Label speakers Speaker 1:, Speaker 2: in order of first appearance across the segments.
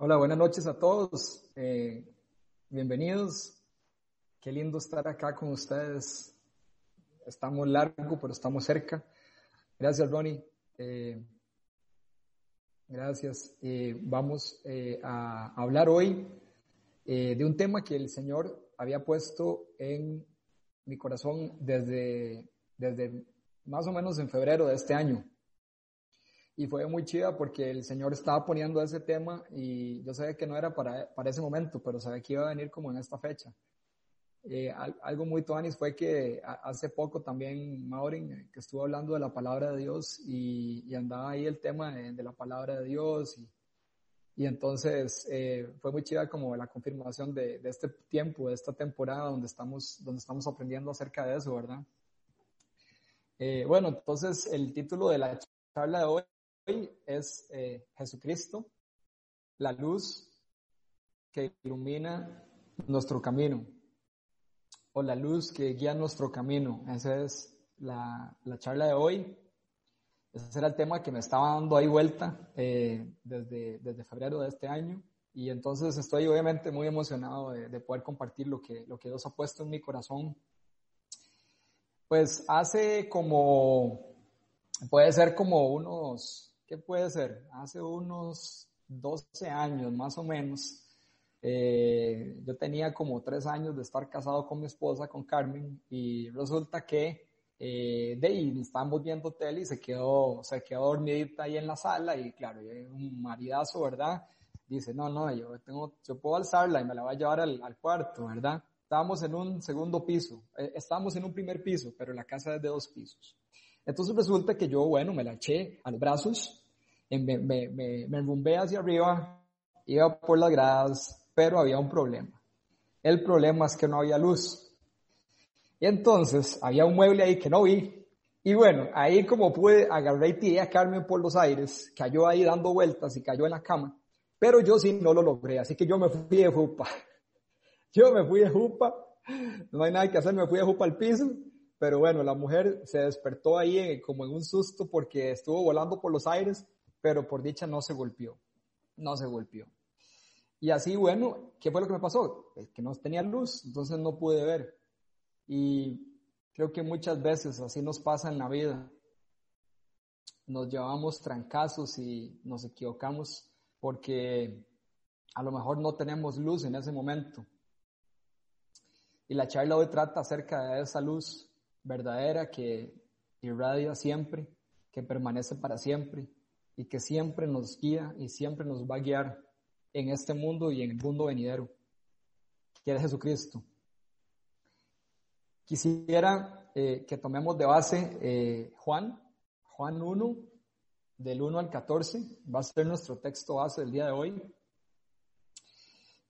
Speaker 1: Hola, buenas noches a todos. Eh, bienvenidos. Qué lindo estar acá con ustedes. Estamos largo, pero estamos cerca. Gracias, Ronnie. Eh, gracias. Eh, vamos a hablar hoy de un tema que el Señor había puesto en mi corazón desde, desde más o menos en febrero de este año y fue muy chida porque el Señor estaba poniendo ese tema y yo sabía que no era para, para ese momento, pero sabía que iba a venir como en esta fecha. Eh, algo muy tuanis fue que hace poco también Maureen, eh, que estuvo hablando de la palabra de Dios y, y andaba ahí el tema de, la palabra de Dios y, y entonces eh, fue muy chida como la confirmación de, de, este tiempo, de esta temporada donde estamos, donde estamos aprendiendo acerca de eso, ¿verdad? bueno, entonces el título de la charla de hoy es eh, Jesucristo, la luz que ilumina nuestro camino, o la luz que guía nuestro camino. Esa es la, charla de hoy. Ese era el tema que me estaba dando ahí vuelta eh, desde, desde febrero de este año. Y entonces estoy obviamente muy emocionado de, de, poder compartir lo que, lo que Dios ha puesto en mi corazón. Pues hace como, puede ser como unos ¿qué puede ser? Hace unos 12 años más o menos, eh, yo tenía como tres años de estar casado con mi esposa, con Carmen, y resulta que eh, de ahí estábamos viendo tele y se quedó, se quedó dormidita ahí en la sala y claro, un maridazo, ¿verdad? Dice, no, no, yo tengo, yo puedo alzarla y me la voy a llevar al, al cuarto, ¿verdad? Estábamos en un segundo piso, eh, estábamos en un primer piso, pero la casa es de dos pisos. Entonces resulta que yo, bueno, me la eché a los brazos, me, me, me, me hacia arriba, iba por las gradas, pero había un problema. El problema es que no había luz. Y entonces había un mueble ahí que no vi. Y bueno, ahí como pude, agarré y tiré a Carmen por los aires, cayó ahí dando vueltas y cayó en la cama. Pero yo sí no lo logré, así que yo me fui de jupa. Yo me fui de jupa, no hay nada que hacer, me fui de jupa al piso pero bueno, la mujer se despertó ahí como en un susto porque estuvo volando por los aires, pero por dicha no se golpeó, no se golpeó. Y así, bueno, ¿qué fue lo que me pasó? que no tenía luz, entonces no pude ver. Y creo que muchas veces así nos pasa en la vida. Nos llevamos trancazos y nos equivocamos porque a lo mejor no tenemos luz en ese momento. Y la charla hoy trata acerca de esa luz verdadera que irradia siempre, que permanece para siempre y que siempre nos guía y siempre nos va a guiar en este mundo y en el mundo venidero, que es Jesucristo. Quisiera eh, que tomemos de base eh, Juan, Juan 1, del 1 al 14, va a ser nuestro texto base del día de hoy.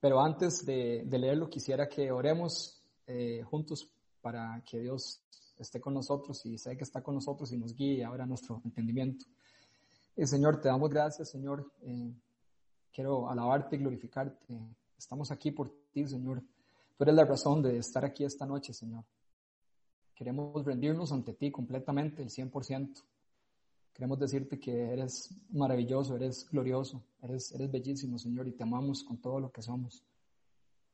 Speaker 1: Pero antes de, leerlo, quisiera que oremos eh, juntos para que Dios esté con nosotros y sé que está con nosotros y nos guíe ahora nuestro entendimiento. Eh, Señor, te damos gracias, Señor. Eh, quiero alabarte y glorificarte. Estamos aquí por ti, Señor. Tú eres la razón de estar aquí esta noche, Señor. Queremos rendirnos ante ti completamente, el 100%. Queremos decirte que eres maravilloso, eres glorioso, eres, eres bellísimo, Señor, y te amamos con todo lo que somos.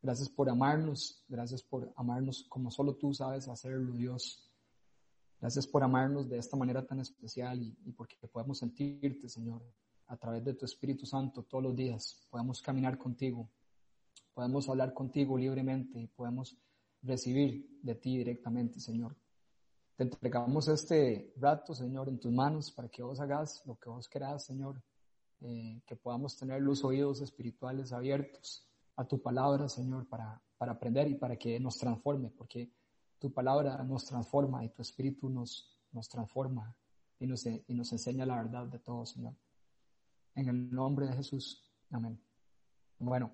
Speaker 1: Gracias por amarnos, gracias por amarnos como solo tú sabes hacerlo, Dios. Gracias por amarnos de esta manera tan especial y, porque podemos sentirte, Señor, a través de tu Espíritu Santo todos los días. Podemos caminar contigo, podemos hablar contigo libremente y podemos recibir de ti directamente, Señor. Te entregamos este rato, Señor, en tus manos para que vos hagas lo que vos querás, Señor. Eh, que podamos tener los oídos espirituales abiertos a tu palabra, Señor, para, para aprender y para que nos transforme, porque tu palabra nos transforma y tu espíritu nos, nos transforma y nos, y nos enseña la verdad de todo, Señor. En el nombre de Jesús. Amén. Bueno,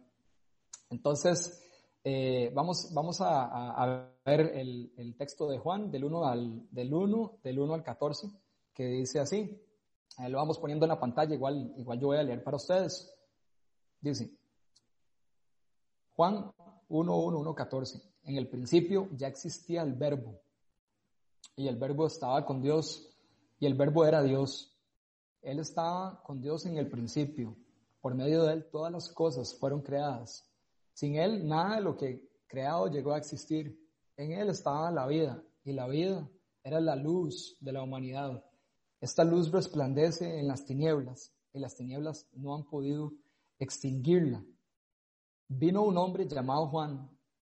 Speaker 1: entonces eh, vamos, vamos a, ver el, el, texto de Juan del 1 al, del 1, del 1 al 14, que dice así. lo vamos poniendo en la pantalla, igual, igual yo voy a leer para ustedes. Dice, Juan 1, 1, 1, 14 en el principio ya existía el verbo y el verbo estaba con Dios y el verbo era Dios. Él estaba con Dios en el principio. Por medio de Él todas las cosas fueron creadas. Sin Él nada de lo que creado llegó a existir. En Él estaba la vida y la vida era la luz de la humanidad. Esta luz resplandece en las tinieblas y las tinieblas no han podido extinguirla. Vino un hombre llamado Juan.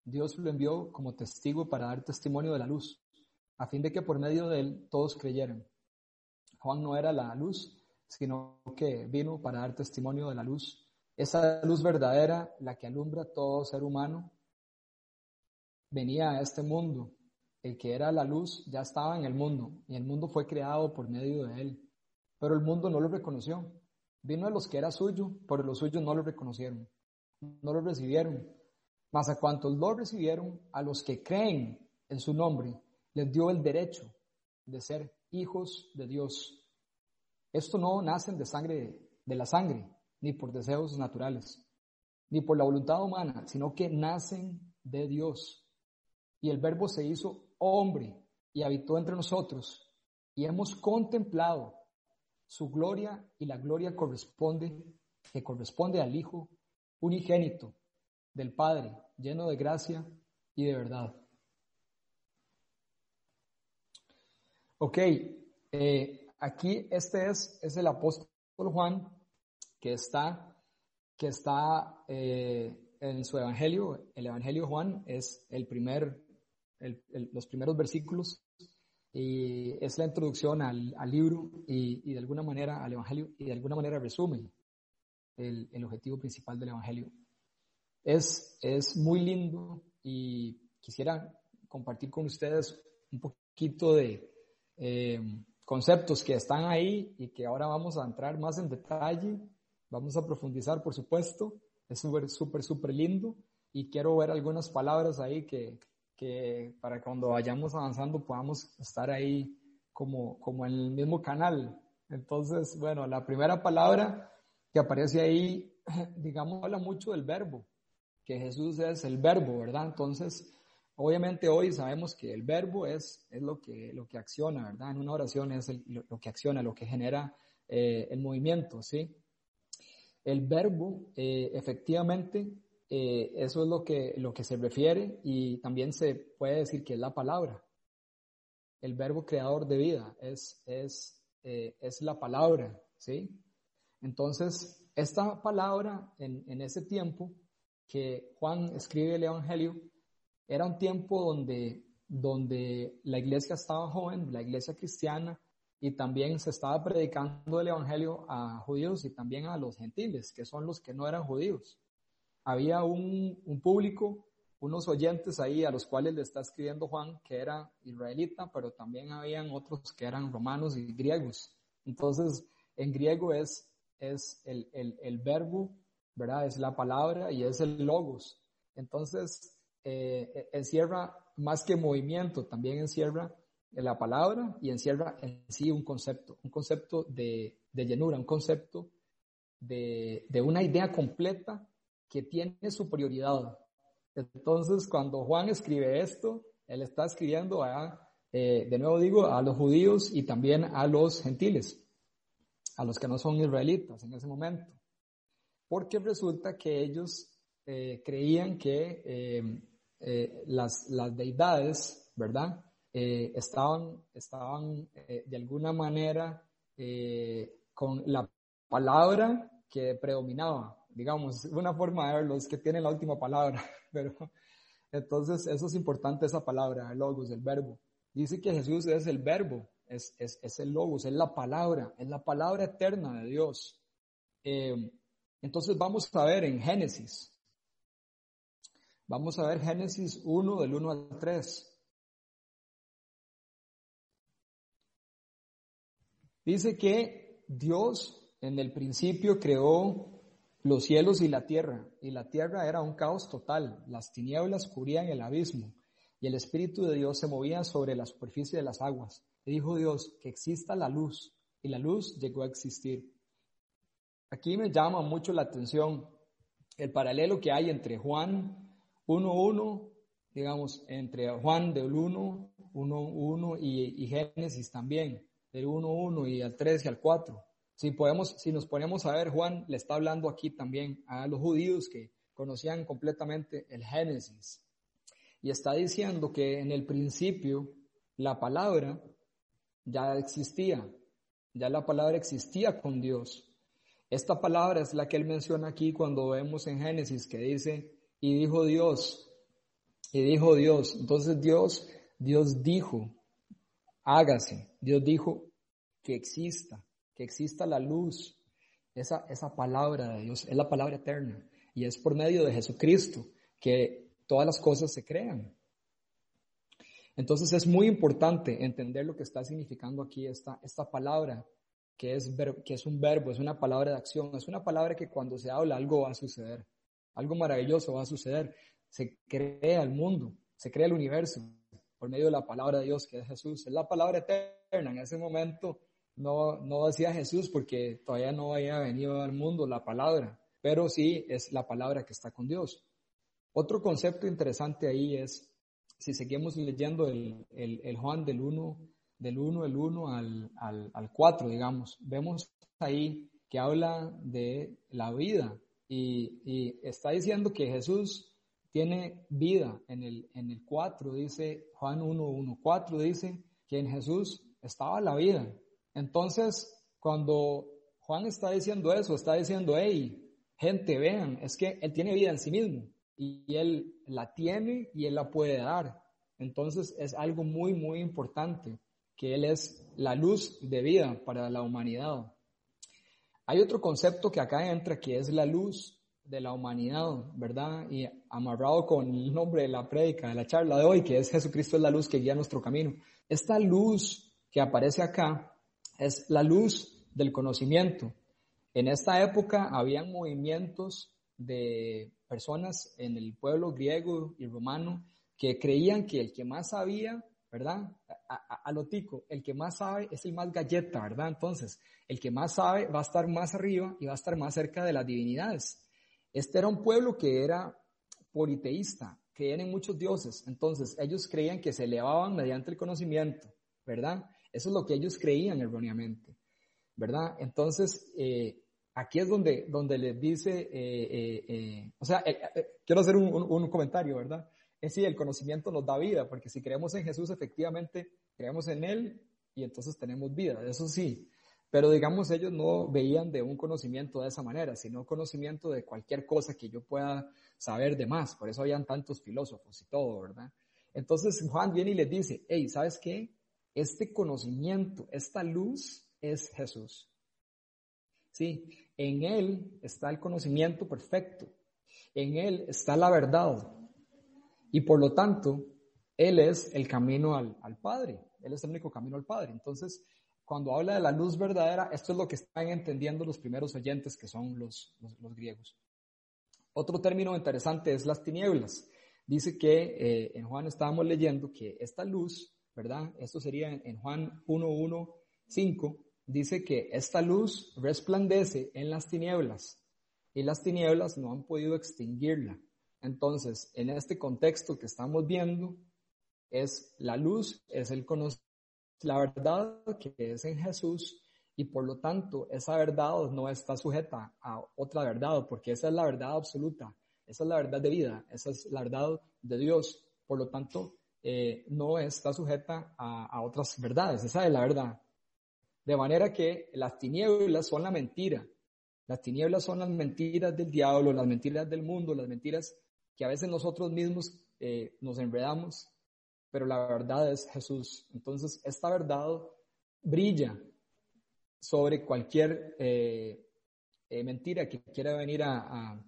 Speaker 1: Dios lo envió como testigo para dar testimonio de la luz, a fin de que por medio de él todos creyeran. Juan no era la luz, sino que vino para dar testimonio de la luz. Esa luz verdadera, la que alumbra todo ser humano, venía a este mundo. El que era la luz ya estaba en el mundo y el mundo fue creado por medio de él. Pero el mundo no lo reconoció. Vino a los que era suyo, pero los suyos no lo reconocieron, no lo recibieron. Mas a cuantos lo recibieron, a los que creen en su nombre, les dio el derecho de ser hijos de Dios. Esto no nacen de sangre, de la sangre, ni por deseos naturales, ni por la voluntad humana, sino que nacen de Dios. Y el verbo se hizo hombre y habitó entre nosotros, y hemos contemplado su gloria y la gloria corresponde, que corresponde al Hijo unigénito del Padre, lleno de gracia y de verdad. Ok, eh, aquí este es, es el apóstol Juan que está, que está eh, en su evangelio. El evangelio de Juan es el primer, los primeros versículos y es la introducción al, libro y, de alguna manera al Evangelio y de alguna manera resume el, el objetivo principal del Evangelio. Es, es muy lindo y quisiera compartir con ustedes un poquito de eh, conceptos que están ahí y que ahora vamos a entrar más en detalle. Vamos a profundizar, por supuesto. Es súper, súper, súper lindo y quiero ver algunas palabras ahí que, que para cuando vayamos avanzando podamos estar ahí como, como en el mismo canal. Entonces, bueno, la primera palabra que aparece ahí, digamos, habla mucho del verbo, que Jesús es el verbo, ¿verdad? Entonces, obviamente hoy sabemos que el verbo es, es lo, que, lo que acciona, ¿verdad? En una oración es lo, que acciona, lo que genera eh, el movimiento, ¿sí? El verbo, eh, efectivamente, eh, eso es lo que, lo que se refiere y también se puede decir que es la palabra. El verbo creador de vida es, es, es la palabra, ¿sí? Entonces, esta palabra en, ese tiempo que Juan escribe el Evangelio, era un tiempo donde, donde la iglesia estaba joven, la iglesia cristiana, y también se estaba predicando el Evangelio a judíos y también a los gentiles, que son los que no eran judíos había un, público, unos oyentes ahí a los cuales le está escribiendo Juan, que era israelita, pero también habían otros que eran romanos y griegos. Entonces, en griego es, es el, el, verbo, ¿verdad? Es la palabra y es el logos. Entonces, eh, encierra más que movimiento, también encierra la palabra y encierra en sí un concepto, un concepto de, de llenura, un concepto de, de, una idea completa que tiene su prioridad. Entonces, cuando Juan escribe esto, él está escribiendo a, eh, de nuevo digo, a los judíos y también a los gentiles, a los que no son israelitas en ese momento. Porque resulta que ellos eh, creían que eh, las, las, deidades, ¿verdad? estaban, estaban de alguna manera con la palabra que predominaba, digamos, una forma de verlo es que tiene la última palabra, pero entonces eso es importante, esa palabra, el logos, el verbo. Dice que Jesús es el verbo, es, es, es el logos, es la palabra, es la palabra eterna de Dios. Eh, entonces vamos a ver en Génesis, vamos a ver Génesis 1 del 1 al 3. Dice que Dios en el principio creó los cielos y la tierra, y la tierra era un caos total, las tinieblas cubrían el abismo, y el Espíritu de Dios se movía sobre la superficie de las aguas. Dijo Dios, que exista la luz, y la luz llegó a existir. Aquí me llama mucho la atención el paralelo que hay entre Juan 1.1, digamos, entre Juan del 1, 1.1 y, y Génesis también, del 1.1 y al 3 y al 4. Si, podemos, si nos ponemos a ver, Juan le está hablando aquí también a los judíos que conocían completamente el Génesis. Y está diciendo que en el principio la palabra ya existía, ya la palabra existía con Dios. Esta palabra es la que él menciona aquí cuando vemos en Génesis que dice, y dijo Dios, y dijo Dios. Entonces Dios, Dios dijo, hágase. Dios dijo que exista, que exista la luz. Esa, esa palabra de Dios es la palabra eterna. Y es por medio de Jesucristo que todas las cosas se crean. Entonces es muy importante entender lo que está significando aquí esta, esta palabra, que es, que es un verbo, es una palabra de acción, es una palabra que cuando se habla algo va a suceder, algo maravilloso va a suceder. Se crea el mundo, se crea el universo por medio de la palabra de Dios, que es Jesús. Es la palabra eterna. En ese momento no, no decía Jesús porque todavía no había venido al mundo la palabra, pero sí es la palabra que está con Dios. Otro concepto interesante ahí es, si seguimos leyendo el, el, Juan del 1, del 1, el 1 al, al, al 4, digamos, vemos ahí que habla de la vida y, y está diciendo que Jesús tiene vida. En el, en el 4 dice, Juan 1, 1, 4 dice que en Jesús estaba la vida. Entonces, cuando Juan está diciendo eso, está diciendo, hey, gente, vean, es que Él tiene vida en sí mismo y Él la tiene y Él la puede dar. Entonces es algo muy, muy importante, que Él es la luz de vida para la humanidad. Hay otro concepto que acá entra, que es la luz de la humanidad, ¿verdad? Y amarrado con el nombre de la prédica, de la charla de hoy, que es Jesucristo es la luz que guía nuestro camino. Esta luz que aparece acá es la luz del conocimiento. En esta época habían movimientos de personas en el pueblo griego y romano que creían que el que más sabía, ¿verdad? A, lo tico, el que más sabe es el más galleta, ¿verdad? Entonces, el que más sabe va a estar más arriba y va a estar más cerca de las divinidades. Este era un pueblo que era politeísta, creían en muchos dioses. Entonces, ellos creían que se elevaban mediante el conocimiento, ¿verdad? Eso es lo que ellos creían erróneamente, ¿verdad? Entonces, eh, aquí es donde, donde les dice, eh, eh, o sea, quiero hacer un, un, comentario, ¿verdad? Es si el conocimiento nos da vida, porque si creemos en Jesús, efectivamente, creemos en Él y entonces tenemos vida, eso sí. Pero digamos, ellos no veían de un conocimiento de esa manera, sino conocimiento de cualquier cosa que yo pueda saber de más. Por eso habían tantos filósofos y todo, ¿verdad? Entonces Juan viene y les dice, hey, ¿sabes qué? Este conocimiento, esta luz es Jesús. Sí, en Él está el conocimiento perfecto. En Él está la verdad. Y por lo tanto, Él es el camino al, al Padre. Él es el único camino al Padre. Entonces, cuando habla de la luz verdadera, esto es lo que están entendiendo los primeros oyentes, que son los, los, griegos. Otro término interesante es las tinieblas. Dice que eh, en Juan estábamos leyendo que esta luz, ¿verdad? Esto sería en, Juan 1.1.5, dice que esta luz resplandece en las tinieblas y las tinieblas no han podido extinguirla. Entonces, en este contexto que estamos viendo, es la luz, es el conocimiento la verdad que es en Jesús y por lo tanto esa verdad no está sujeta a otra verdad, porque esa es la verdad absoluta, esa es la verdad de vida, esa es la verdad de Dios. Por lo tanto, eh, no está sujeta a, a otras verdades, esa es la verdad. De manera que las tinieblas son la mentira. Las tinieblas son las mentiras del diablo, las mentiras del mundo, las mentiras que a veces nosotros mismos eh, nos enredamos pero la verdad es Jesús. Entonces, esta verdad brilla sobre cualquier eh, eh, mentira que quiera venir a,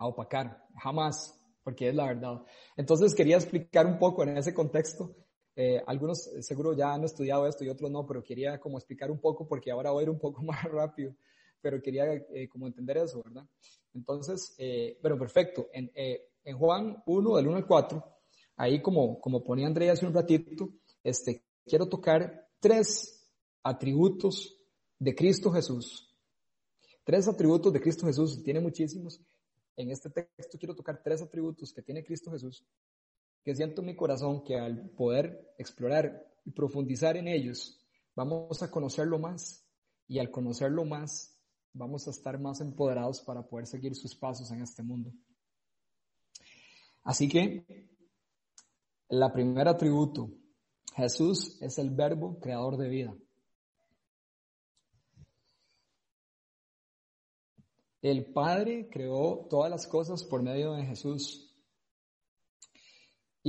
Speaker 1: opacar, jamás, porque es la verdad. Entonces, quería explicar un poco en ese contexto. Eh, algunos seguro ya han estudiado esto y otros no, pero quería como explicar un poco porque ahora voy a ir un poco más rápido, pero quería como entender eso, ¿verdad? Entonces, pero perfecto. En, en Juan 1, del 1 al 4, ahí como, como ponía Andrea hace un ratito, este, quiero tocar tres atributos de Cristo Jesús. Tres atributos de Cristo Jesús, tiene muchísimos. En este texto quiero tocar tres atributos que tiene Cristo Jesús, que siento en mi corazón que al poder explorar y profundizar en ellos, vamos a conocerlo más y al conocerlo más, vamos a estar más empoderados para poder seguir sus pasos en este mundo. Así que, la primera atributo, Jesús es el verbo creador de vida. El Padre creó todas las cosas por medio de Jesús.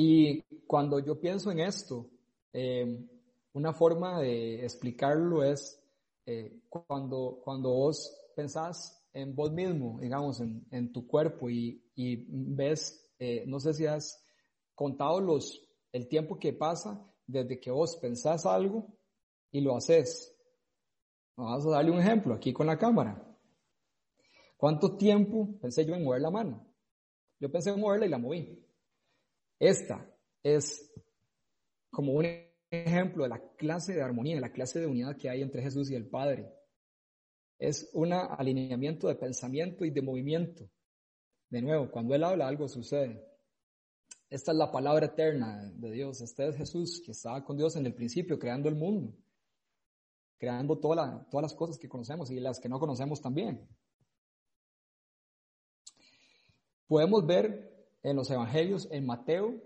Speaker 1: Y cuando yo pienso en esto, eh, una forma de explicarlo es eh, cuando, cuando vos pensás en vos mismo, digamos, en, tu cuerpo y, ves, eh, no sé si has contado los, el tiempo que pasa desde que vos pensás algo y lo haces. Vamos a darle un ejemplo aquí con la cámara. ¿Cuánto tiempo pensé yo en mover la mano? Yo pensé en moverla y la moví. Esta es como un ejemplo de la clase de armonía, de la clase de unidad que hay entre Jesús y el Padre. Es un alineamiento de pensamiento y de movimiento. De nuevo, cuando Él habla, algo sucede. Esta es la palabra eterna de Dios. Este es Jesús que estaba con Dios en el principio, creando el mundo, creando todas las cosas que conocemos y las que no conocemos también. Podemos ver en los evangelios, en Mateo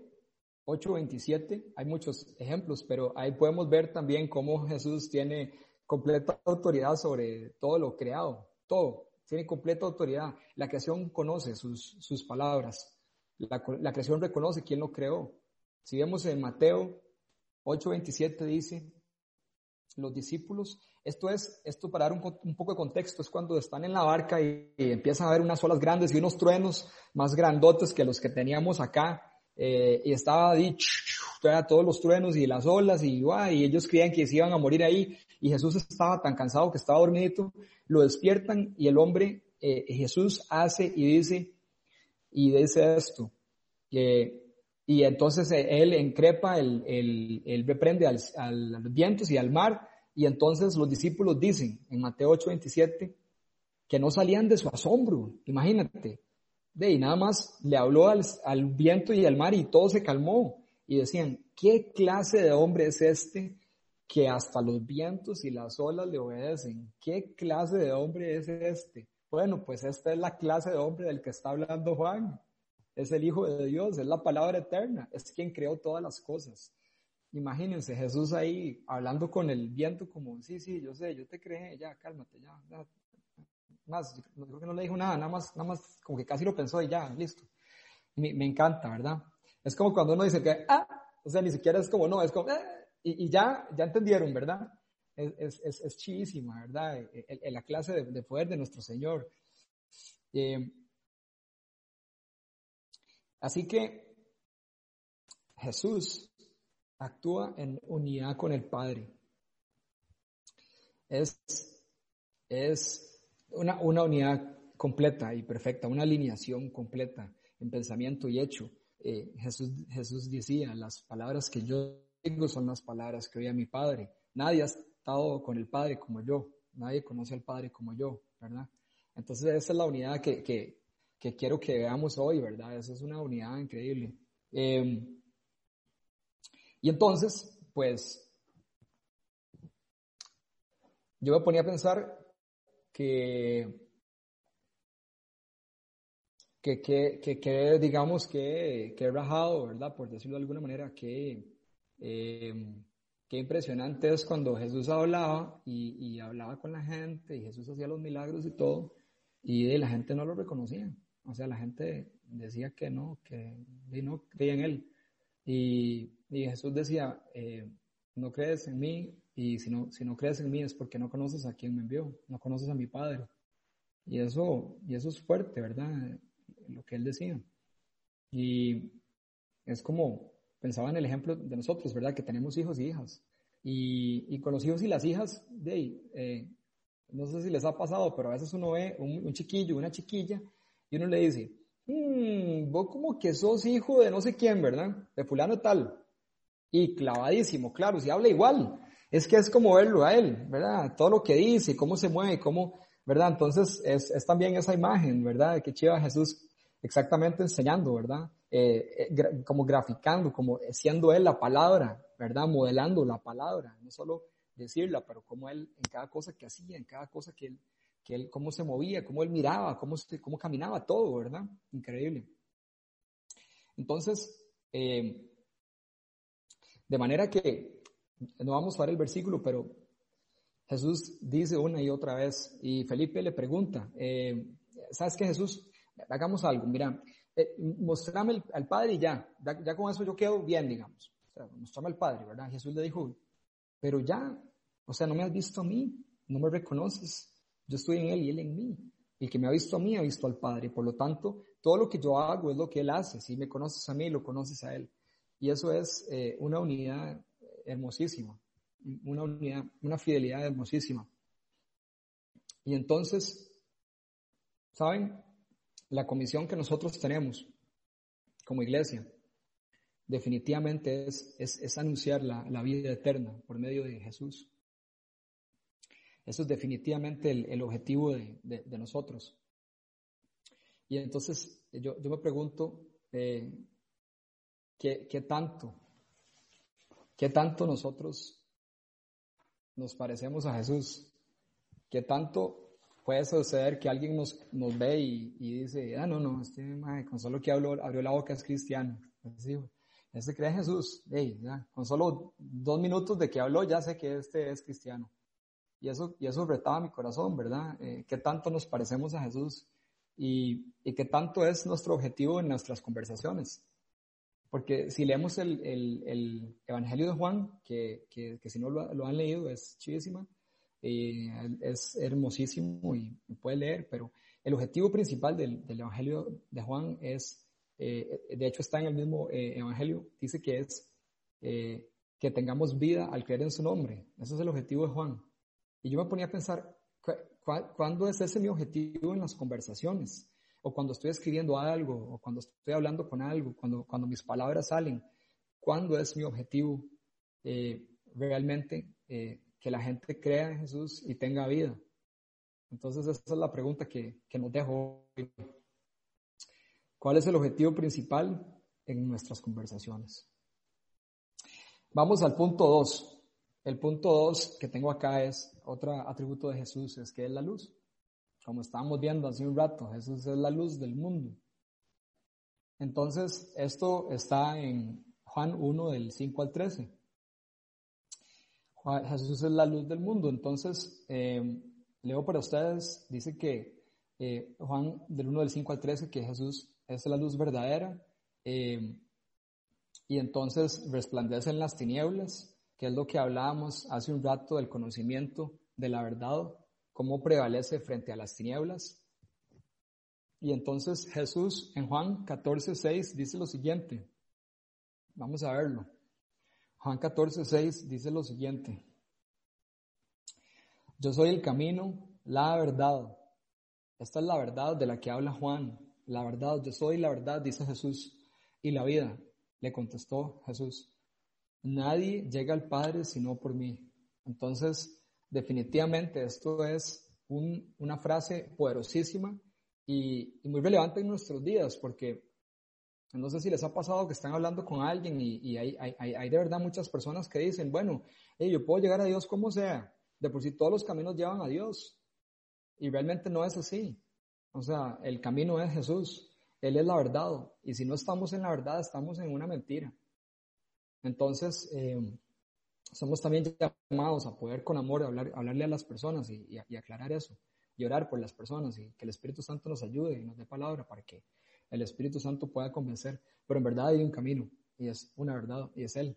Speaker 1: 8:27, hay muchos ejemplos, pero ahí podemos ver también cómo Jesús tiene completa autoridad sobre todo lo creado, todo, tiene completa autoridad. La creación conoce sus, sus palabras, la, la creación reconoce quién lo creó. Si vemos en Mateo 8:27 dice, los discípulos esto es, esto para dar un, poco de contexto, es cuando están en la barca y, empiezan a ver unas olas grandes y unos truenos más grandotes que los que teníamos acá. Eh, y estaba ahí, todos los truenos y las olas y, y ellos creían que se iban a morir ahí. Y Jesús estaba tan cansado que estaba dormidito. Lo despiertan y el hombre, eh, Jesús hace y dice, y dice esto, que y entonces él encrepa, el, el, él reprende al, al, vientos y al mar y entonces los discípulos dicen en Mateo 8:27 que no salían de su asombro, imagínate. De y nada más le habló al, al, viento y al mar y todo se calmó. Y decían, ¿qué clase de hombre es este que hasta los vientos y las olas le obedecen? ¿Qué clase de hombre es este? Bueno, pues esta es la clase de hombre del que está hablando Juan. Es el Hijo de Dios, es la palabra eterna, es quien creó todas las cosas. Imagínense Jesús ahí hablando con el viento como, sí, sí, yo sé, yo te creé, ya, cálmate, ya, ya. Más, yo creo que no le dijo nada, nada más, nada más como que casi lo pensó y ya, listo. Me, encanta, ¿verdad? Es como cuando uno dice que, ah, o sea, ni siquiera es como, no, es como, ah", y, ya, ya entendieron, ¿verdad? Es, es, es, chidísima, ¿verdad? En la clase de, de, poder de nuestro Señor. Eh, así que Jesús actúa en unidad con el Padre. Es, es una, una unidad completa y perfecta, una alineación completa en pensamiento y hecho. Eh, Jesús, Jesús decía, las palabras que yo tengo son las palabras que oía mi Padre. Nadie ha estado con el Padre como yo, nadie conoce al Padre como yo, ¿verdad? Entonces esa es la unidad que, que, que quiero que veamos hoy, ¿verdad? Esa es una unidad increíble. Eh, y entonces, pues, yo me ponía a pensar que, que, que, que, digamos que, que he rajado, ¿verdad? Por decirlo de alguna manera, que, em, impresionante es cuando Jesús hablaba y, y, hablaba con la gente y Jesús hacía los milagros y todo, y la gente no lo reconocía. O sea, la gente decía que no, que no creía en él. Y, Jesús decía, eh, no crees en mí y si no, si no crees en mí es porque no conoces a quien me envió, no conoces a mi Padre. Y eso, y eso es fuerte, ¿verdad? Lo que él decía. Y es como, pensaba en el ejemplo de nosotros, ¿verdad? Que tenemos hijos y hijas. Y, y con los hijos y las hijas, de eh, no sé si les ha pasado, pero a veces uno ve un, un chiquillo, una chiquilla, y uno le dice, mmm, vos como que sos hijo de no sé quién, ¿verdad? De fulano tal. Y clavadísimo, claro, si habla igual. Es que es como verlo a él, ¿verdad? Todo lo que dice, cómo se mueve, cómo, ¿verdad? Entonces es, es también esa imagen, ¿verdad? Que chiva Jesús exactamente enseñando, ¿verdad? Eh, eh como graficando, como siendo él la palabra, ¿verdad? Modelando la palabra, no solo decirla, pero cómo él, en cada cosa que hacía, en cada cosa que él, que él cómo se movía, cómo él miraba, cómo, cómo caminaba, todo, ¿verdad? Increíble. Entonces, eh, de manera que, no vamos a ver el versículo, pero Jesús dice una y otra vez, y Felipe le pregunta, eh, ¿sabes qué Jesús? Hagamos algo, mira, eh, mostrame al Padre y ya, ya, con eso yo quedo bien, digamos. O mostrame al Padre, ¿verdad? Jesús le dijo, pero ya, o sea, no me has visto a mí, no me reconoces, yo estoy en Él y Él en mí. El que me ha visto a mí ha visto al Padre, por lo tanto, todo lo que yo hago es lo que Él hace. Si me conoces a mí, lo conoces a Él. Y eso es eh, una unidad hermosísima, una unidad, una fidelidad hermosísima. Y entonces, ¿saben? La comisión que nosotros tenemos como iglesia definitivamente es, es, anunciar la, la, vida eterna por medio de Jesús. Eso es definitivamente el, el objetivo de, de, nosotros. Y entonces yo, yo me pregunto, eh, ¿qué, ¿qué tanto, qué tanto nosotros nos parecemos a Jesús? ¿Qué tanto puede suceder que alguien nos, nos ve y, y, dice, ah, no, no, este con solo que habló, abrió la boca es cristiano. Así, este cree en Jesús. Hey, ya, con solo dos minutos de que habló ya sé que este es cristiano. Y eso, y eso retaba mi corazón, ¿verdad? Eh, ¿Qué tanto nos parecemos a Jesús? Y, y qué tanto es nuestro objetivo en nuestras conversaciones. Porque si leemos el, el, el Evangelio de Juan, que, que, que si no lo, lo, han leído es chivísima, eh, es hermosísimo y, puede leer, pero el objetivo principal del, del Evangelio de Juan es, eh, de hecho está en el mismo eh, Evangelio, dice que es que tengamos vida al creer en su nombre. Ese es el objetivo de Juan. Y yo me ponía a pensar, ¿cuándo es ese mi objetivo en las conversaciones? O cuando estoy escribiendo algo, o cuando estoy hablando con algo, cuando, cuando mis palabras salen, ¿cuándo es mi objetivo realmente que la gente crea en Jesús y tenga vida. Entonces esa es la pregunta que, que nos dejo hoy. ¿Cuál es el objetivo principal en nuestras conversaciones? Vamos al punto 2. El punto 2 que tengo acá es otro atributo de Jesús, es que es la luz. Como estábamos viendo hace un rato, Jesús es la luz del mundo. Entonces, esto está en Juan 1 del 5 al 13. Jesús es la luz del mundo. Entonces, eh, leo para ustedes, dice que eh, Juan del 1 del 5 al 13, que Jesús es la luz verdadera. Eh, y entonces resplandece en las tinieblas, que es lo que hablábamos hace un rato del conocimiento de la verdad, cómo prevalece frente a las tinieblas. Y entonces Jesús en Juan 14, 6 dice lo siguiente. Vamos a verlo. Juan 14, 6 dice lo siguiente. Yo soy el camino, la verdad. Esta es la verdad de la que habla Juan. La verdad, yo soy la verdad, dice Jesús. Y la vida, le contestó Jesús. Nadie llega al Padre sino por mí. Entonces, definitivamente esto es una frase poderosísima y, muy relevante en nuestros días porque no sé si les ha pasado que están hablando con alguien y, hay, hay, de verdad muchas personas que dicen, bueno, yo puedo llegar a Dios como sea, de por sí todos los caminos llevan a Dios. Y realmente no es así. O sea, el camino es Jesús, Él es la verdad. Y si no estamos en la verdad, estamos en una mentira. Entonces, eh, somos también llamados a poder con amor hablar, hablarle a las personas y, aclarar eso, y orar por las personas y que el Espíritu Santo nos ayude y nos dé palabra para que el Espíritu Santo pueda convencer, pero en verdad hay un camino y es una verdad y es Él.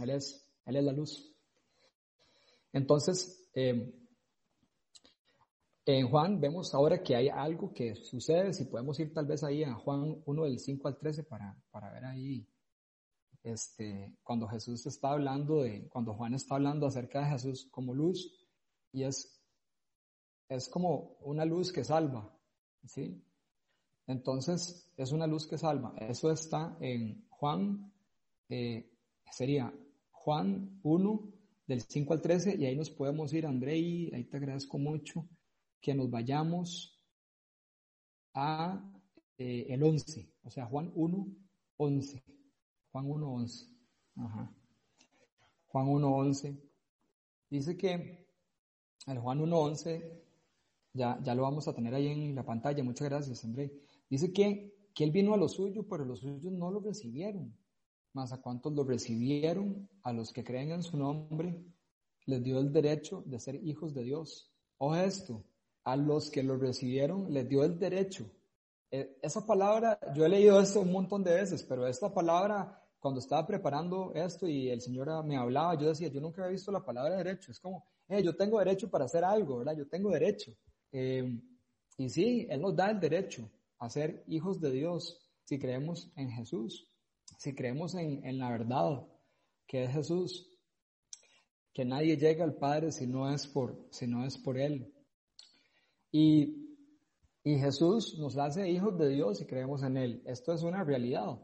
Speaker 1: Él es, Él es la luz. Entonces, em, en Juan vemos ahora que hay algo que sucede, si podemos ir tal vez ahí a Juan 1 del 5 al 13 para, para ver ahí, este, cuando Jesús está hablando de, cuando Juan está hablando acerca de Jesús como luz, y es, es como una luz que salva, ¿sí? Entonces, es una luz que salva. Eso está en Juan, eh, sería Juan 1, del 5 al 13, y ahí nos podemos ir, Andrei, ahí te agradezco mucho que nos vayamos a eh, el 11, o sea, Juan 1, 11. Juan 1, 11. Ajá. Juan 1, 11. Dice que el Juan 1.11, ya, ya lo vamos a tener ahí en la pantalla, muchas gracias, André. Dice que, que él vino a lo suyo, pero los suyos no lo recibieron. Mas a cuantos lo recibieron, a los que creen en su nombre, les dio el derecho de ser hijos de Dios. Ojo esto, a los que lo recibieron les dio el derecho. E, esa palabra, yo he leído esto un montón de veces, pero esta palabra, cuando estaba preparando esto y el Señor me hablaba, yo decía, yo nunca había visto la palabra derecho. Es como, eh, yo tengo derecho para hacer algo, ¿verdad? Yo tengo derecho. Eh, y sí, Él nos da el derecho a ser hijos de Dios si creemos en Jesús, si creemos en, en la verdad que es Jesús que nadie llega al Padre si no es por, si no es por Él. Y, y Jesús nos hace hijos de Dios y creemos en Él. Esto es una realidad.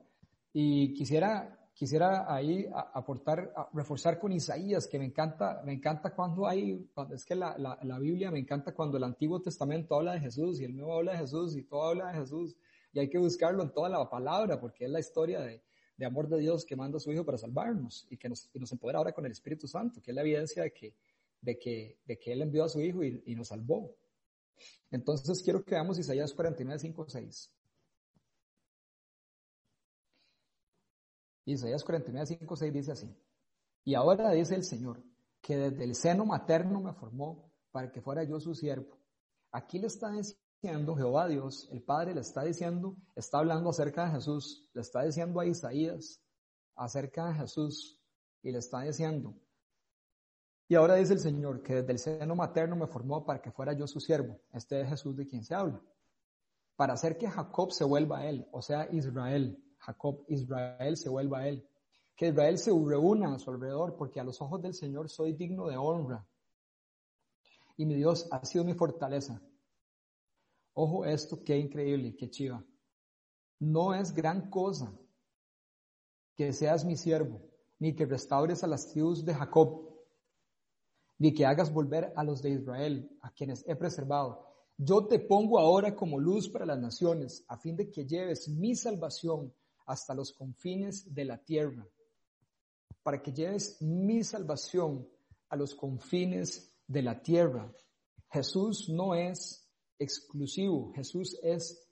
Speaker 1: Y quisiera, quisiera ahí aportar, reforzar con Isaías, que me encanta, me encanta cuando hay, es que la, la, la Biblia me encanta cuando el Antiguo Testamento habla de Jesús y el Nuevo habla de Jesús y todo habla de Jesús. Y hay que buscarlo en toda la palabra porque es la historia de, de amor de Dios que manda a su Hijo para salvarnos y que nos, y nos empodera ahora con el Espíritu Santo, que es la evidencia de que, de que, de que Él envió a su Hijo y, y nos salvó. Entonces quiero que veamos Isaías 49, 5, 6. Isaías 49, 5, 6 dice así. Y ahora dice el Señor, que desde el seno materno me formó para que fuera yo su siervo. Aquí le está diciendo Jehová Dios, el Padre le está diciendo, está hablando acerca de Jesús, le está diciendo a Isaías acerca de Jesús y le está diciendo, y ahora dice el Señor que desde el seno materno me formó para que fuera yo su siervo. Este es Jesús de quien se habla. Para hacer que Jacob se vuelva a él, o sea, Israel, Jacob, Israel se vuelva a él. Que Israel se reúna a su alrededor, porque a los ojos del Señor soy digno de honra. Y mi Dios ha sido mi fortaleza. Ojo esto, qué increíble, qué chiva. No es gran cosa que seas mi siervo, ni que restaures a las tribus de Jacob, ni que hagas volver a los de Israel, a quienes he preservado. Yo te pongo ahora como luz para las naciones, a fin de que lleves mi salvación hasta los confines de la tierra, para que lleves mi salvación a los confines de la tierra. Jesús no es exclusivo. Jesús es,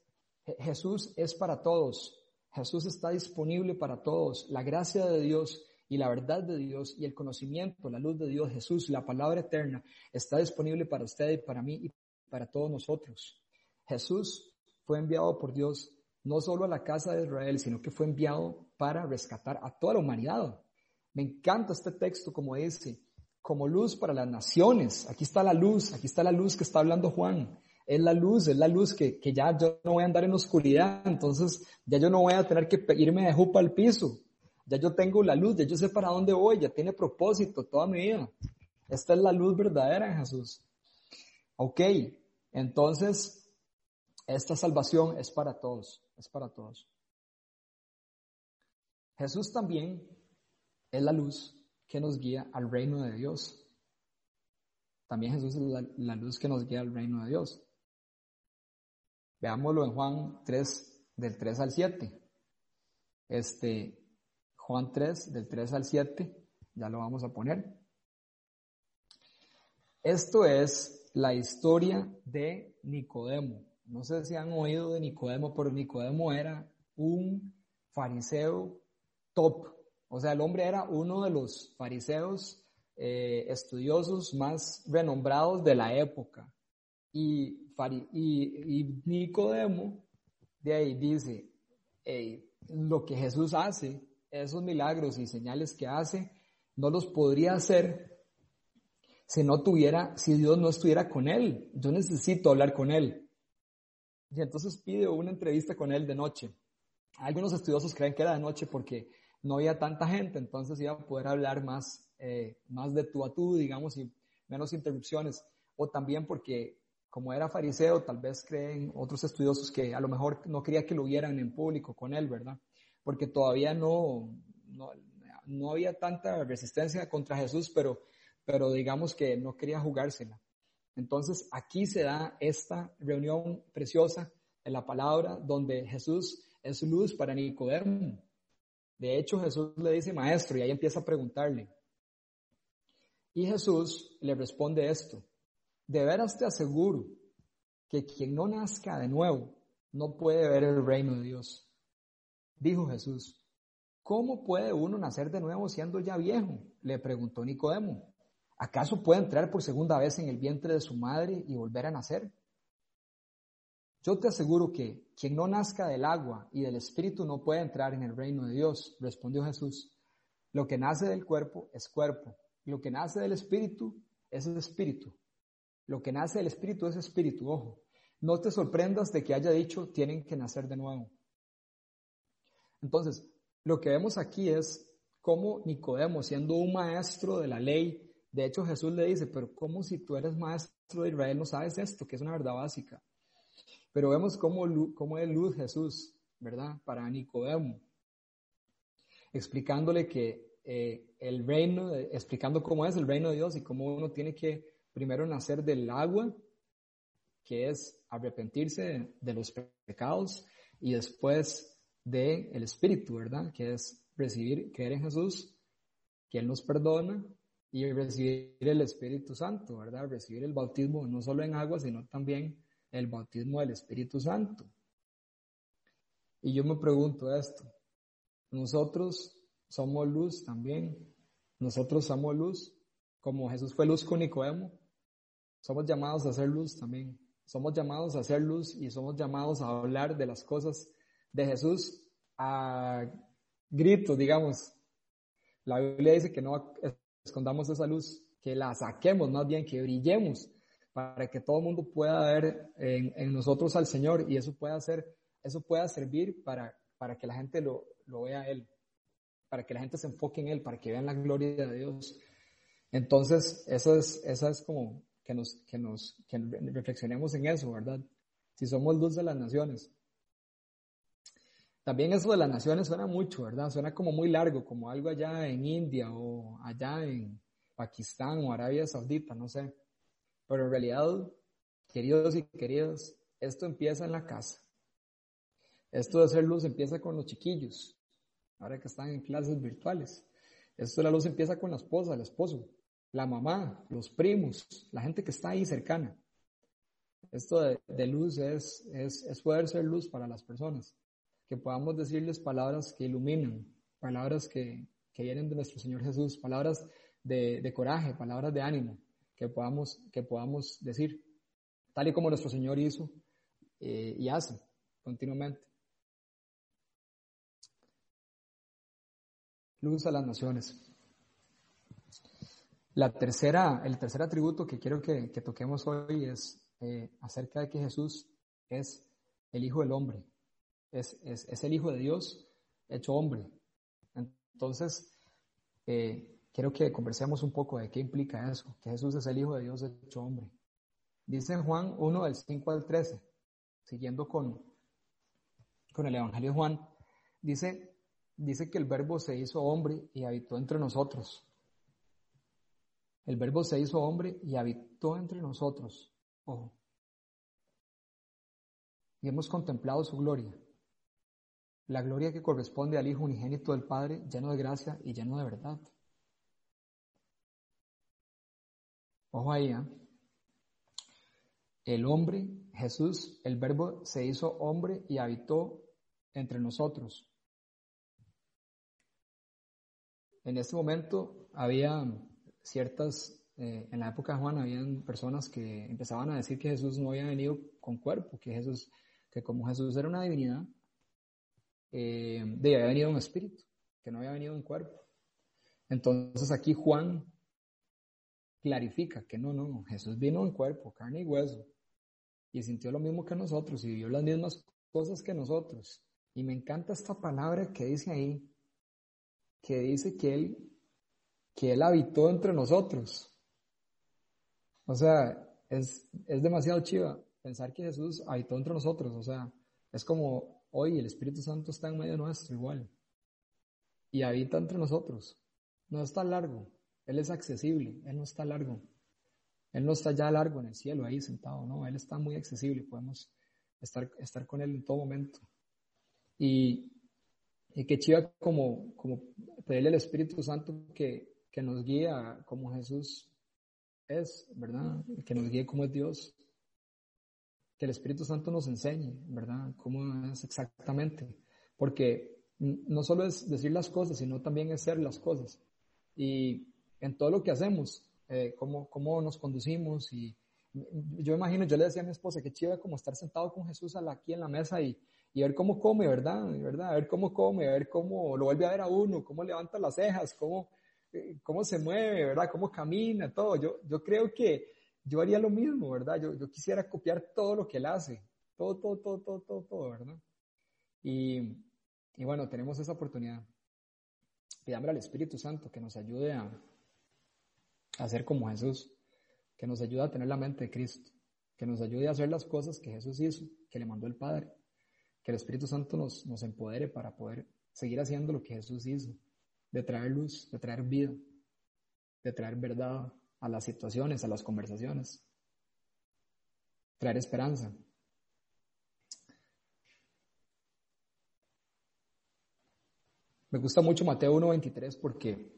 Speaker 1: Jesús es para todos. Jesús está disponible para todos. La gracia de Dios y la verdad de Dios y el conocimiento, la luz de Dios, Jesús, la palabra eterna, está disponible para usted y para mí y para todos nosotros. Jesús fue enviado por Dios no solo a la casa de Israel, sino que fue enviado para rescatar a toda la humanidad. Me encanta este texto como dice, como luz para las naciones. Aquí está la luz, aquí está la luz que está hablando Juan es la luz, es la luz que, que ya yo no voy a andar en oscuridad, entonces ya yo no voy a tener que irme de jupa al piso, ya yo tengo la luz, ya yo sé para dónde voy, ya tiene propósito toda mi vida. Esta es la luz verdadera en Jesús. Ok, entonces esta salvación es para todos, es para todos. Jesús también es la luz que nos guía al reino de Dios. También Jesús es la, la, luz que nos guía al reino de Dios. Veámoslo en Juan 3, del 3 al 7. Este, Juan 3, del 3 al 7, ya lo vamos a poner. Esto es la historia de Nicodemo. No sé si han oído de Nicodemo, pero Nicodemo era un fariseo top. O sea, el hombre era uno de los fariseos eh, estudiosos más renombrados de la época. Y y, Nicodemo de ahí dice, lo que Jesús hace, esos milagros y señales que hace, no los podría hacer si no tuviera, si Dios no estuviera con él. Yo necesito hablar con él. Y entonces pide una entrevista con él de noche. Algunos estudiosos creen que era de noche porque no había tanta gente, entonces iba a poder hablar más, eh, más de tú a tú, digamos, y menos interrupciones. O también porque como era fariseo, tal vez creen otros estudiosos que a lo mejor no quería que lo vieran en público con él, ¿verdad? Porque todavía no, no, había tanta resistencia contra Jesús, pero, pero digamos que no quería jugársela. Entonces aquí se da esta reunión preciosa en la palabra donde Jesús es luz para Nicodemo. De hecho, Jesús le dice maestro y ahí empieza a preguntarle. Y Jesús le responde esto, de veras te aseguro que quien no nazca de nuevo no puede ver el reino de Dios. Dijo Jesús, ¿cómo puede uno nacer de nuevo siendo ya viejo? Le preguntó Nicodemo. ¿Acaso puede entrar por segunda vez en el vientre de su madre y volver a nacer? Yo te aseguro que quien no nazca del agua y del espíritu no puede entrar en el reino de Dios, respondió Jesús. Lo que nace del cuerpo es cuerpo, lo que nace del espíritu es espíritu. Lo que nace del espíritu es espíritu, ojo. No te sorprendas de que haya dicho tienen que nacer de nuevo. Entonces, lo que vemos aquí es cómo Nicodemo, siendo un maestro de la ley, de hecho Jesús le dice, pero ¿cómo si tú eres maestro de Israel no sabes esto, que es una verdad básica? Pero vemos cómo, cómo es luz Jesús, ¿verdad? Para Nicodemo, explicándole que eh, el reino, explicando cómo es el reino de Dios y cómo uno tiene que primero nacer del agua, que es arrepentirse de, los pecados, y después del el Espíritu, ¿verdad? Que es recibir, creer en Jesús, que Él nos perdona, y recibir el Espíritu Santo, ¿verdad? Recibir el bautismo no solo en agua, sino también el bautismo del Espíritu Santo. Y yo me pregunto esto, nosotros somos luz también, nosotros somos luz, como Jesús fue luz con Nicodemo, somos llamados a hacer luz también. Somos llamados a hacer luz y somos llamados a hablar de las cosas de Jesús a gritos, digamos. La Biblia dice que no escondamos esa luz, que la saquemos, más bien que brillemos para que todo el mundo pueda ver en, nosotros al Señor y eso pueda ser, eso pueda servir para, para que la gente lo, lo vea a Él, para que la gente se enfoque en Él, para que vean la gloria de Dios. Entonces, eso es, esa es como que nos, que nos, que reflexionemos en eso, ¿verdad? Si somos luz de las naciones. También eso de las naciones suena mucho, ¿verdad? Suena como muy largo, como algo allá en India o allá en Pakistán o Arabia Saudita, no sé. Pero en realidad, queridos y queridas, esto empieza en la casa. Esto de ser luz empieza con los chiquillos, ahora que están en clases virtuales. Esto de la luz empieza con la esposa, el esposo la mamá, los primos, la gente que está ahí cercana. Esto de, luz es, es, poder ser luz para las personas, que podamos decirles palabras que iluminan, palabras que, vienen de nuestro Señor Jesús, palabras de, coraje, palabras de ánimo, que podamos, que podamos decir, tal y como nuestro Señor hizo eh, y hace continuamente. Luz a las naciones. La tercera, el tercer atributo que quiero que, toquemos hoy es eh, acerca de que Jesús es el Hijo del Hombre, es, el Hijo de Dios hecho hombre. Entonces, eh, quiero que conversemos un poco de qué implica eso, que Jesús es el Hijo de Dios hecho hombre. Dice en Juan 1 del 5 al 13, siguiendo con, con el Evangelio de Juan, dice, dice que el verbo se hizo hombre y habitó entre nosotros el verbo se hizo hombre y habitó entre nosotros. Ojo. Y hemos contemplado su gloria. La gloria que corresponde al Hijo unigénito del Padre, lleno de gracia y lleno de verdad. Ojo ahí, ¿eh? El hombre, Jesús, el verbo se hizo hombre y habitó entre nosotros. En este momento había ciertas, eh, en la época de Juan habían personas que empezaban a decir que Jesús no había venido con cuerpo, que Jesús, que como Jesús era una divinidad, eh, de había venido en espíritu, que no había venido en cuerpo. Entonces aquí Juan clarifica que no, no, Jesús vino en cuerpo, carne y hueso, y sintió lo mismo que nosotros y vivió las mismas cosas que nosotros. Y me encanta esta palabra que dice ahí, que dice que él que Él habitó entre nosotros. O sea, es, es demasiado chiva pensar que Jesús habitó entre nosotros. O sea, es como hoy el Espíritu Santo está en medio nuestro igual. Y habita entre nosotros. No está largo. Él es accesible. Él no está largo. Él no está ya largo en el cielo ahí sentado. No, Él está muy accesible. Podemos estar, estar con Él en todo momento. Y, y qué chiva como, como pedirle al Espíritu Santo que, que nos guía como Jesús es, ¿verdad? Que nos guíe como es Dios. Que el Espíritu Santo nos enseñe, ¿verdad? Cómo es exactamente. Porque no solo es decir las cosas, sino también es ser las cosas. Y en todo lo que hacemos, eh, cómo, cómo nos conducimos y yo imagino, yo le decía a mi esposa que chiva como estar sentado con Jesús aquí en la mesa y, y ver cómo come, ¿verdad? ¿verdad? A ver cómo come, a ver cómo lo vuelve a ver a uno, cómo levanta las cejas, cómo, eh, cómo se mueve, ¿verdad? Cómo camina, todo. Yo, yo creo que yo haría lo mismo, ¿verdad? Yo, yo quisiera copiar todo lo que él hace, todo, todo, todo, todo, todo, todo ¿verdad? Y, y bueno, tenemos esa oportunidad. Pidámosle al Espíritu Santo que nos ayude a, a ser como Jesús que nos ayude a tener la mente de Cristo, que nos ayude a hacer las cosas que Jesús hizo, que le mandó el Padre, que el Espíritu Santo nos, nos empodere para poder seguir haciendo lo que Jesús hizo, de traer luz, de traer vida, de traer verdad a las situaciones, a las conversaciones, traer esperanza. Me gusta mucho Mateo 1.23 porque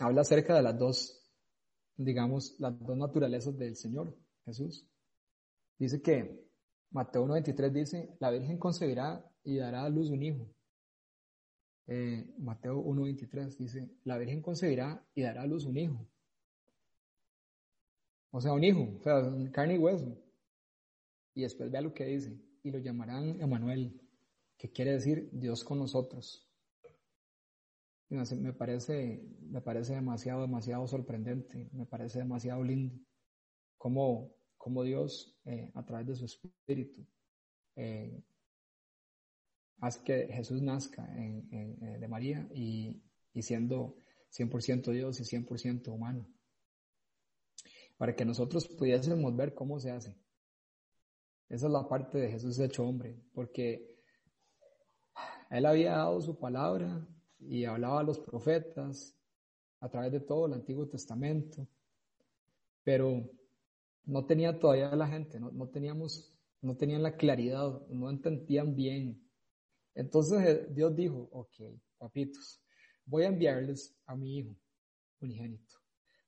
Speaker 1: habla acerca de las dos digamos, las dos naturalezas del Señor Jesús. Dice que Mateo 1.23 dice, la Virgen concebirá y dará a luz un hijo. Eh, Mateo 1.23 dice, la Virgen concebirá y dará a luz un hijo. O sea, un hijo, o sea, carne y hueso. Y después vea lo que dice, y lo llamarán Emanuel, que quiere decir Dios con nosotros me parece, me parece demasiado, demasiado sorprendente, me parece demasiado lindo cómo, cómo Dios, eh, a través de su Espíritu, eh, hace que Jesús nazca eh, de María y, y siendo 100% Dios y 100% humano, para que nosotros pudiésemos ver cómo se hace. Esa es la parte de Jesús hecho hombre, porque Él había dado su palabra, y hablaba a los profetas a través de todo el Antiguo Testamento, pero no tenía todavía la gente, no, no teníamos, no tenían la claridad, no entendían bien. Entonces eh, Dios dijo, ok, papitos, voy a enviarles a mi hijo unigénito,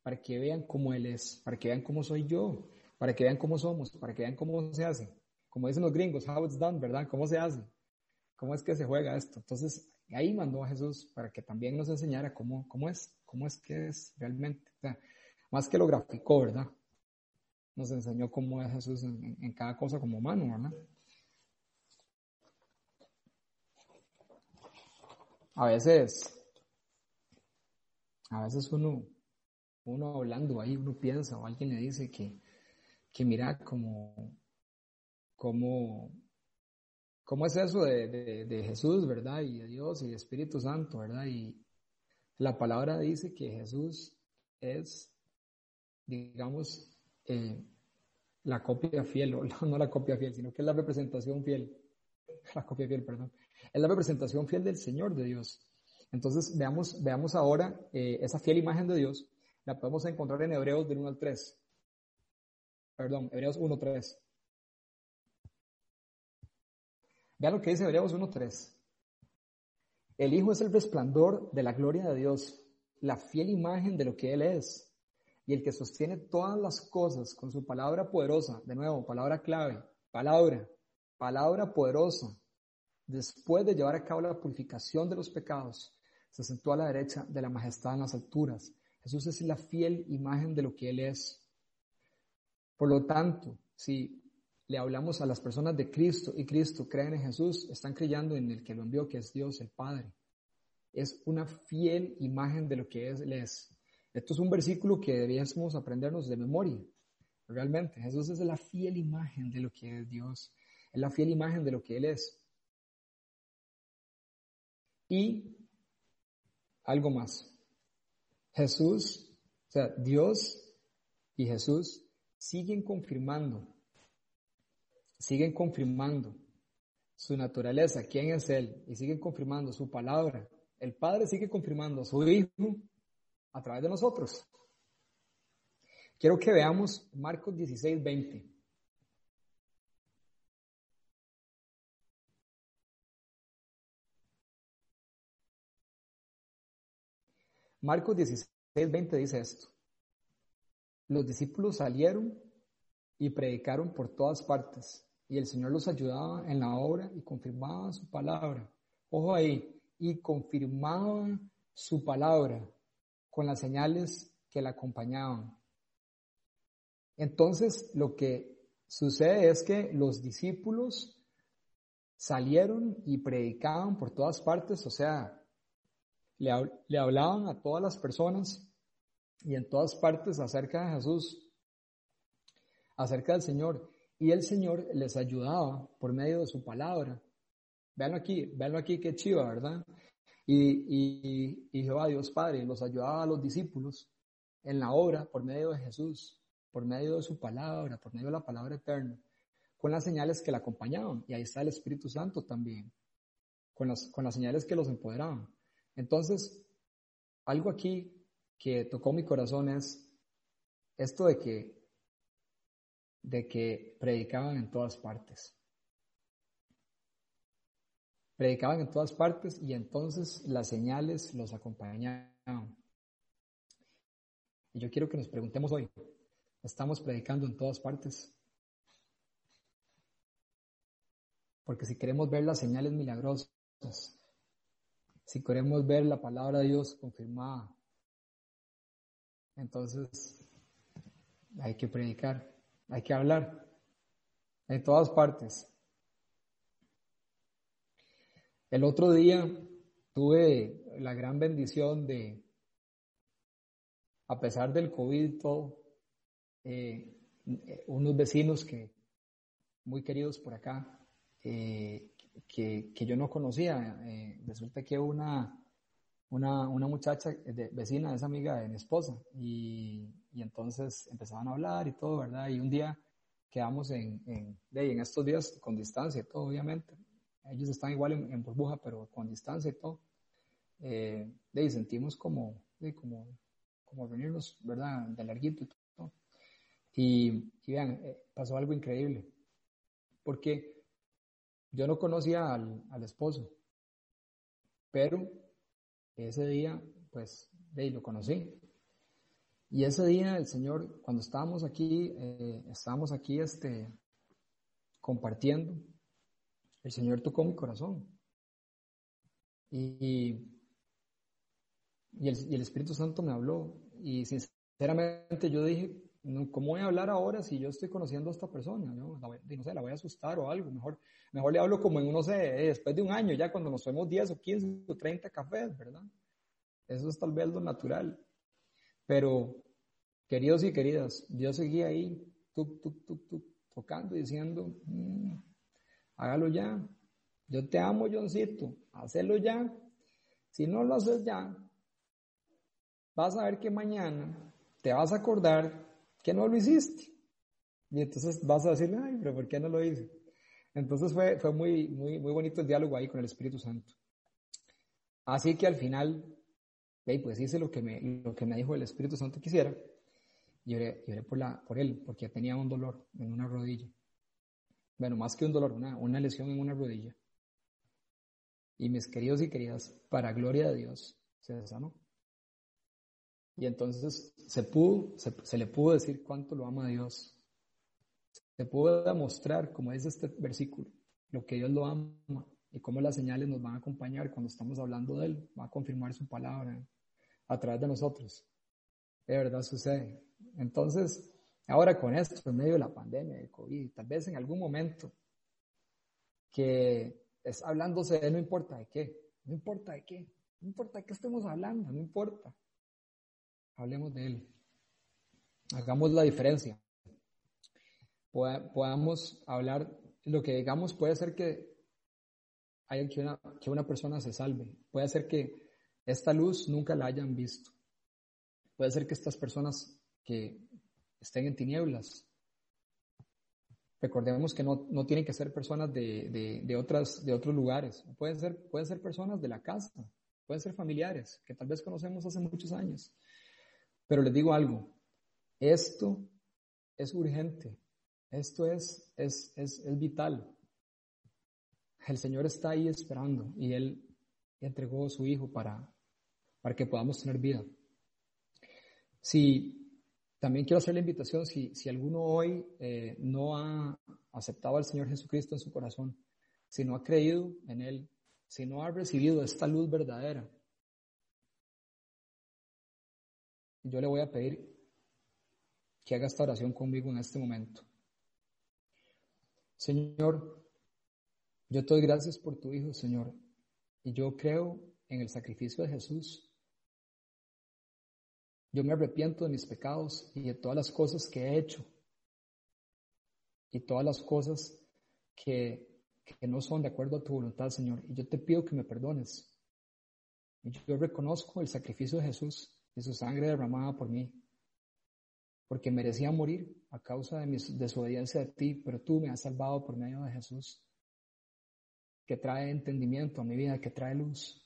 Speaker 1: para que vean cómo él es, para que vean cómo soy yo, para que vean cómo somos, para que vean cómo se hace. Como dicen los gringos, how it's done, ¿verdad? ¿Cómo se hace? ¿Cómo es que se juega esto? Entonces, ahí mandó a Jesús para que también nos enseñara cómo, cómo es, cómo es que es realmente. más que lo graficó, ¿verdad? Nos enseñó cómo es Jesús en, cada cosa como humano, ¿verdad? A veces, a veces uno, uno hablando ahí, uno piensa o alguien le dice que, que mira como, como ¿Cómo es eso de, Jesús, verdad? Y de Dios y de Espíritu Santo, verdad? Y la palabra dice que Jesús es, digamos, eh, la copia fiel, o no la copia fiel, sino que es la representación fiel. La copia fiel, perdón. Es la representación fiel del Señor de Dios. Entonces, veamos, veamos ahora eh, esa fiel imagen de Dios. La podemos encontrar en Hebreos del 1 al 3. Perdón, Hebreos 1, 3. Vean lo que dice Hebreos 1.3. El Hijo es el resplandor de la gloria de Dios, la fiel imagen de lo que Él es, y el que sostiene todas las cosas con su palabra poderosa. De nuevo, palabra clave, palabra, palabra poderosa. Después de llevar a cabo la purificación de los pecados, se sentó a la derecha de la majestad en las alturas. Jesús es la fiel imagen de lo que Él es. Por lo tanto, si le hablamos a las personas de Cristo y Cristo creen en Jesús, están creyendo en el que lo envió, que es Dios el Padre. Es una fiel imagen de lo que Él es. Esto es un versículo que deberíamos aprendernos de memoria. Realmente, Jesús es la fiel imagen de lo que es Dios. Es la fiel imagen de lo que Él es. Y algo más. Jesús, o sea, Dios y Jesús siguen confirmando siguen confirmando su naturaleza, quién es Él, y siguen confirmando su palabra. El Padre sigue confirmando a su Hijo a través de nosotros. Quiero que veamos Marcos 16, 20. Marcos 16, 6:20 dice esto. Los discípulos salieron y predicaron por todas partes, y el Señor los ayudaba en la obra y confirmaba su palabra. Ojo ahí, y confirmaba su palabra con las señales que la acompañaban. Entonces, lo que sucede es que los discípulos salieron y predicaban por todas partes, o sea, le, hablaban a todas las personas y en todas partes acerca de Jesús, acerca del Señor. Y el Señor les ayudaba por medio de su palabra. Véanlo aquí, véanlo aquí, qué chiva, ¿verdad? Y, y, Jehová Dios Padre los ayudaba a los discípulos en la obra por medio de Jesús, por medio de su palabra, por medio de la palabra eterna, con las señales que la acompañaban. Y ahí está el Espíritu Santo también, con las, con las señales que los empoderaban. Entonces, algo aquí que tocó mi corazón es esto de que, de que predicaban en todas partes. Predicaban en todas partes y entonces las señales los acompañaban. Y yo quiero que nos preguntemos hoy, ¿estamos predicando en todas partes? Porque si queremos ver las señales milagrosas, si queremos ver la palabra de Dios confirmada, entonces hay que predicar, hay que hablar en todas partes. El otro día tuve la gran bendición de, a pesar del COVID todo, eh, unos vecinos que, muy queridos por acá, eh, que, yo no conocía. Eh, resulta que una, una, una muchacha de, vecina, es amiga de mi esposa, y, y, entonces empezaban a hablar y todo, ¿verdad? Y un día quedamos en, en, en estos días con distancia y todo, obviamente, ellos están igual en, burbuja, pero con distancia y todo. Eh, de ahí sentimos como, de, como, como venirnos, ¿verdad? De larguito y todo. Y, y vean, eh, pasó algo increíble. Porque yo no conocía al, al esposo, pero ese día, pues, de lo conocí. Y ese día el Señor, cuando estábamos aquí, eh, estábamos aquí, este, compartiendo, el Señor tocó mi corazón. Y, y, el, Espíritu Santo me habló. Y sinceramente yo dije, ¿cómo voy a hablar ahora si yo estoy conociendo a esta persona? ¿no? no sé, la voy a asustar o algo. Mejor, mejor le hablo como en, no sé, después de un año, ya cuando nos tomemos 10 o 15 o 30 cafés, ¿verdad? Eso es tal vez lo natural. Pero, queridos y queridas, yo seguí ahí, tocando y diciendo, mm, hágalo ya. Yo te amo, Johncito, hazlo ya. Si no lo haces ya, vas a ver que mañana te vas a acordar que no lo hiciste. Y entonces vas a decir, ay, pero ¿por qué no lo hice? Entonces fue, fue muy, muy, muy bonito el diálogo ahí con el Espíritu Santo. Así que al final, pues hice lo que me, lo que me dijo el Espíritu Santo que hiciera. Lloré, lloré por, la, por él, porque tenía un dolor en una rodilla bueno, más que un dolor, una, una lesión en una rodilla. Y mis queridos y queridas, para gloria de Dios, se sanó. Y entonces se pudo, se, le pudo decir cuánto lo ama Dios. Se pudo demostrar, como dice este versículo, lo que Dios lo ama y cómo las señales nos van a acompañar cuando estamos hablando de Él. Va a confirmar su palabra a través de nosotros. De verdad sucede. Entonces, Ahora con esto, en medio de la pandemia de COVID, tal vez en algún momento que es hablándose de no importa de qué, no importa de qué, no importa de qué estemos hablando, no importa. Hablemos de Él. Hagamos la diferencia. Podamos hablar, lo que digamos puede ser que haya que una, que una persona se salve, puede ser que esta luz nunca la hayan visto, puede ser que estas personas que estén en tinieblas. Recordemos que no, no tienen que ser personas de, de, otras, de otros lugares, pueden ser, pueden ser personas de la casa, pueden ser familiares que tal vez conocemos hace muchos años. Pero les digo algo, esto es urgente, esto es, es, es, vital. El Señor está ahí esperando y Él entregó a su Hijo para, para que podamos tener vida. Si también quiero hacer la invitación, si, si alguno hoy eh, no ha aceptado al Señor Jesucristo en su corazón, si no ha creído en Él, si no ha recibido esta luz verdadera, yo le voy a pedir que haga esta oración conmigo en este momento. Señor, yo te doy gracias por tu Hijo, Señor, y yo creo en el sacrificio de Jesús. Yo me arrepiento de mis pecados y de todas las cosas que he hecho y todas las cosas que, que no son de acuerdo a tu voluntad, Señor. Y yo te pido que me perdones. Yo reconozco el sacrificio de Jesús y su sangre derramada por mí porque merecía morir a causa de mi desobediencia de ti, pero tú me has salvado por medio de Jesús, que trae entendimiento a mi vida, que trae luz,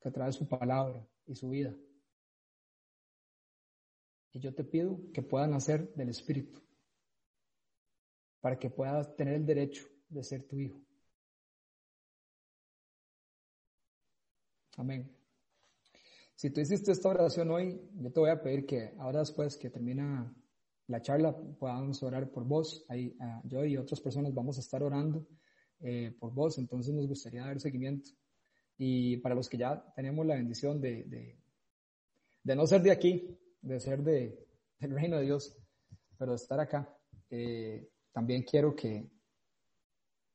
Speaker 1: que trae su palabra y su vida. Y yo te pido que puedan nacer del Espíritu, para que puedas tener el derecho de ser tu hijo. Amén. Si tú hiciste esta oración hoy, yo te voy a pedir que ahora después que termina la charla podamos orar por vos. Ahí, ah, yo y otras personas vamos a estar orando eh, por vos, entonces nos gustaría dar seguimiento. Y para los que ya tenemos la bendición de, de, no ser de aquí, de ser de, del reino de Dios, pero de estar acá, eh, también quiero que,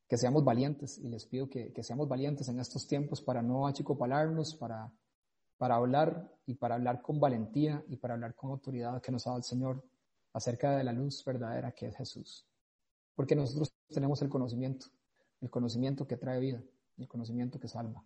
Speaker 1: que seamos valientes y les pido que, que seamos valientes en estos tiempos para no achicopalarnos, para para hablar y para hablar con valentía y para hablar con autoridad que nos ha dado el Señor acerca de la luz verdadera que es Jesús. Porque nosotros tenemos el conocimiento, el conocimiento que trae vida, el conocimiento que salva.